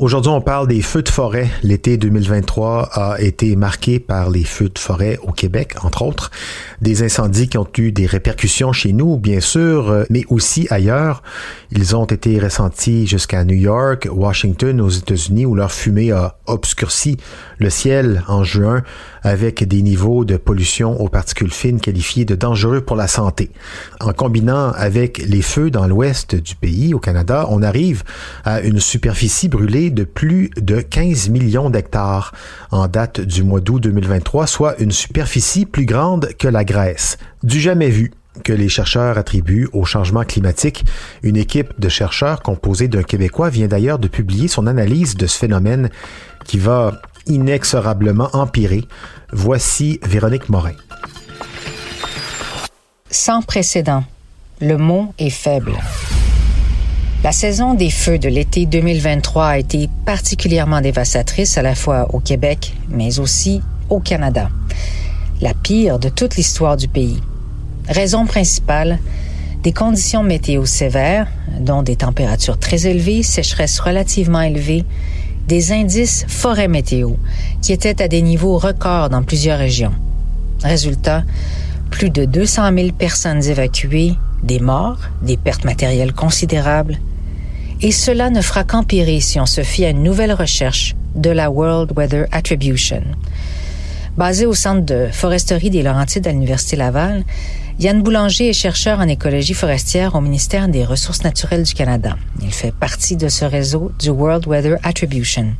Aujourd'hui, on parle des feux de forêt. L'été 2023 a été marqué par les feux de forêt au Québec, entre autres. Des incendies qui ont eu des répercussions chez nous, bien sûr, euh, mais aussi ailleurs. Ils ont été ressentis jusqu'à New York, Washington, aux États-Unis, où leur fumée a obscurci le ciel en juin avec des niveaux de pollution aux particules fines qualifiés de dangereux pour la santé. En combinant avec les feux dans l'ouest du pays, au Canada, on arrive à une superficie brûlée de plus de 15 millions d'hectares en date du mois d'août 2023, soit une superficie plus grande que la Grèce. Du jamais vu que les chercheurs attribuent au changement climatique. Une équipe de chercheurs composée d'un Québécois vient d'ailleurs de publier son analyse de ce phénomène qui va inexorablement empirer. Voici Véronique Morin. Sans précédent. Le mot est faible. La saison des feux de l'été 2023 a été particulièrement dévastatrice à la fois au Québec, mais aussi au Canada. La pire de toute l'histoire du pays. Raison principale, des conditions météo sévères, dont des températures très élevées, sécheresses relativement élevées, des indices forêt météo, qui étaient à des niveaux records dans plusieurs régions. Résultat, plus de 200 000 personnes évacuées, des morts, des pertes matérielles considérables, et cela ne fera qu'empirer si on se fie à une nouvelle recherche de la World Weather Attribution. Basée au Centre de foresterie des Laurentides à l'Université Laval, Yann Boulanger est chercheur en écologie forestière au ministère des Ressources naturelles du Canada. Il fait partie de ce réseau du World Weather Attribution.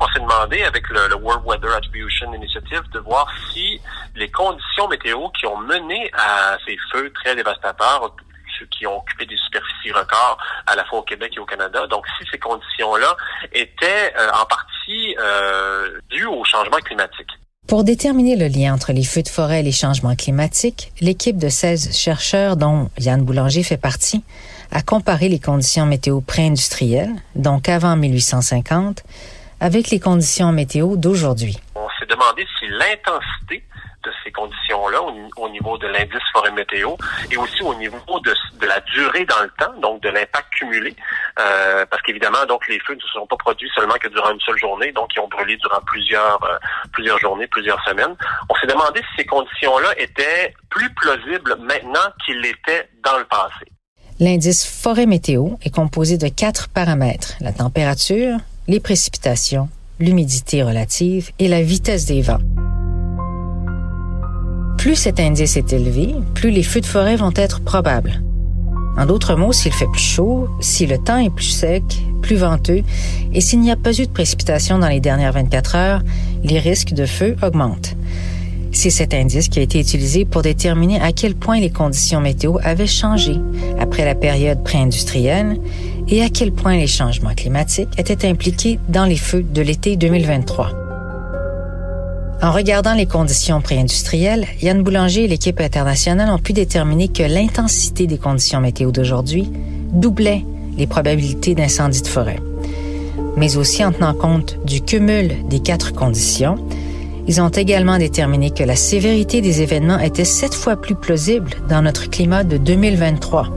On s'est demandé avec le, World Weather Attribution Initiative de voir si les conditions météo qui ont mené à ces feux très dévastateurs qui ont occupé des superficies records à la fois au Québec et au Canada. Donc, si ces conditions-là étaient euh, en partie euh, dues au changement climatique. Pour déterminer le lien entre les feux de forêt et les changements climatiques, l'équipe de 16 chercheurs, dont Yann Boulanger fait partie, a comparé les conditions météo pré-industrielles, donc avant 1850, avec les conditions météo d'aujourd'hui. On s'est demandé si l'intensité de ces conditions-là au, niveau de l'indice forêt météo et aussi au niveau de, la durée dans le temps, donc de l'impact cumulé, euh, parce qu'évidemment, donc les feux ne se sont pas produits seulement que durant une seule journée, donc ils ont brûlé durant plusieurs euh, plusieurs journées, plusieurs semaines. On s'est demandé si ces conditions-là étaient plus plausibles maintenant qu'ils l'étaient dans le passé. L'indice forêt météo est composé de quatre paramètres la température, les précipitations, l'humidité relative et la vitesse des vents. Plus cet indice est élevé, plus les feux de forêt vont être probables. En d'autres mots, s'il fait plus chaud, si le temps est plus sec, plus venteux, et s'il n'y a pas eu de précipitation dans les dernières 24 heures, les risques de feu augmentent. C'est cet indice qui a été utilisé pour déterminer à quel point les conditions météo avaient changé après la période pré-industrielle et à quel point les changements climatiques étaient impliqués dans les feux de l'été 2023. En regardant les conditions pré-industrielles, Yann Boulanger et l'équipe internationale ont pu déterminer que l'intensité des conditions météo d'aujourd'hui doublait les probabilités d'incendie de forêt. Mais aussi en tenant compte du cumul des quatre conditions, ils ont également déterminé que la sévérité des événements était sept fois plus plausible dans notre climat de 2023.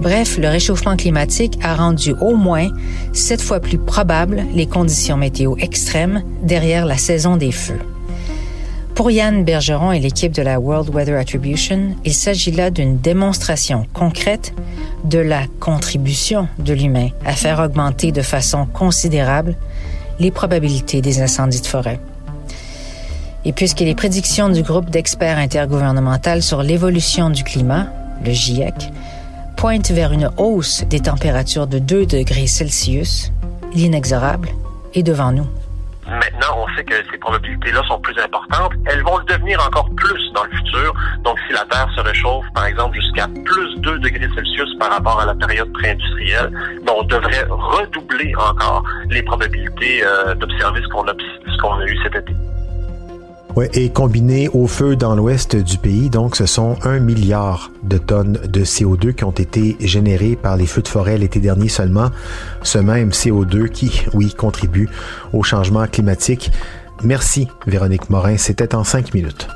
Bref, le réchauffement climatique a rendu au moins sept fois plus probable les conditions météo extrêmes derrière la saison des feux. Pour Yann Bergeron et l'équipe de la World Weather Attribution, il s'agit là d'une démonstration concrète de la contribution de l'humain à faire augmenter de façon considérable les probabilités des incendies de forêt. Et puisque les prédictions du groupe d'experts intergouvernemental sur l'évolution du climat, le GIEC, pointent vers une hausse des températures de 2 degrés Celsius, l'inexorable est devant nous. Maintenant, on sait que ces probabilités-là sont plus importantes. Elles vont le devenir encore plus dans le futur. Donc, si la Terre se réchauffe, par exemple, jusqu'à plus 2 degrés Celsius par rapport à la période pré-industrielle, ben, on devrait redoubler encore les probabilités euh, d'observer ce qu'on a, eu cet été. Ouais, et combiné au feu dans l'ouest du pays, donc ce sont un milliard de tonnes de CO2 qui ont été générées par les feux de forêt l'été dernier seulement. Ce même CO2 qui, oui, contribue au changement climatique. Merci, Véronique Morin. C'était en cinq minutes.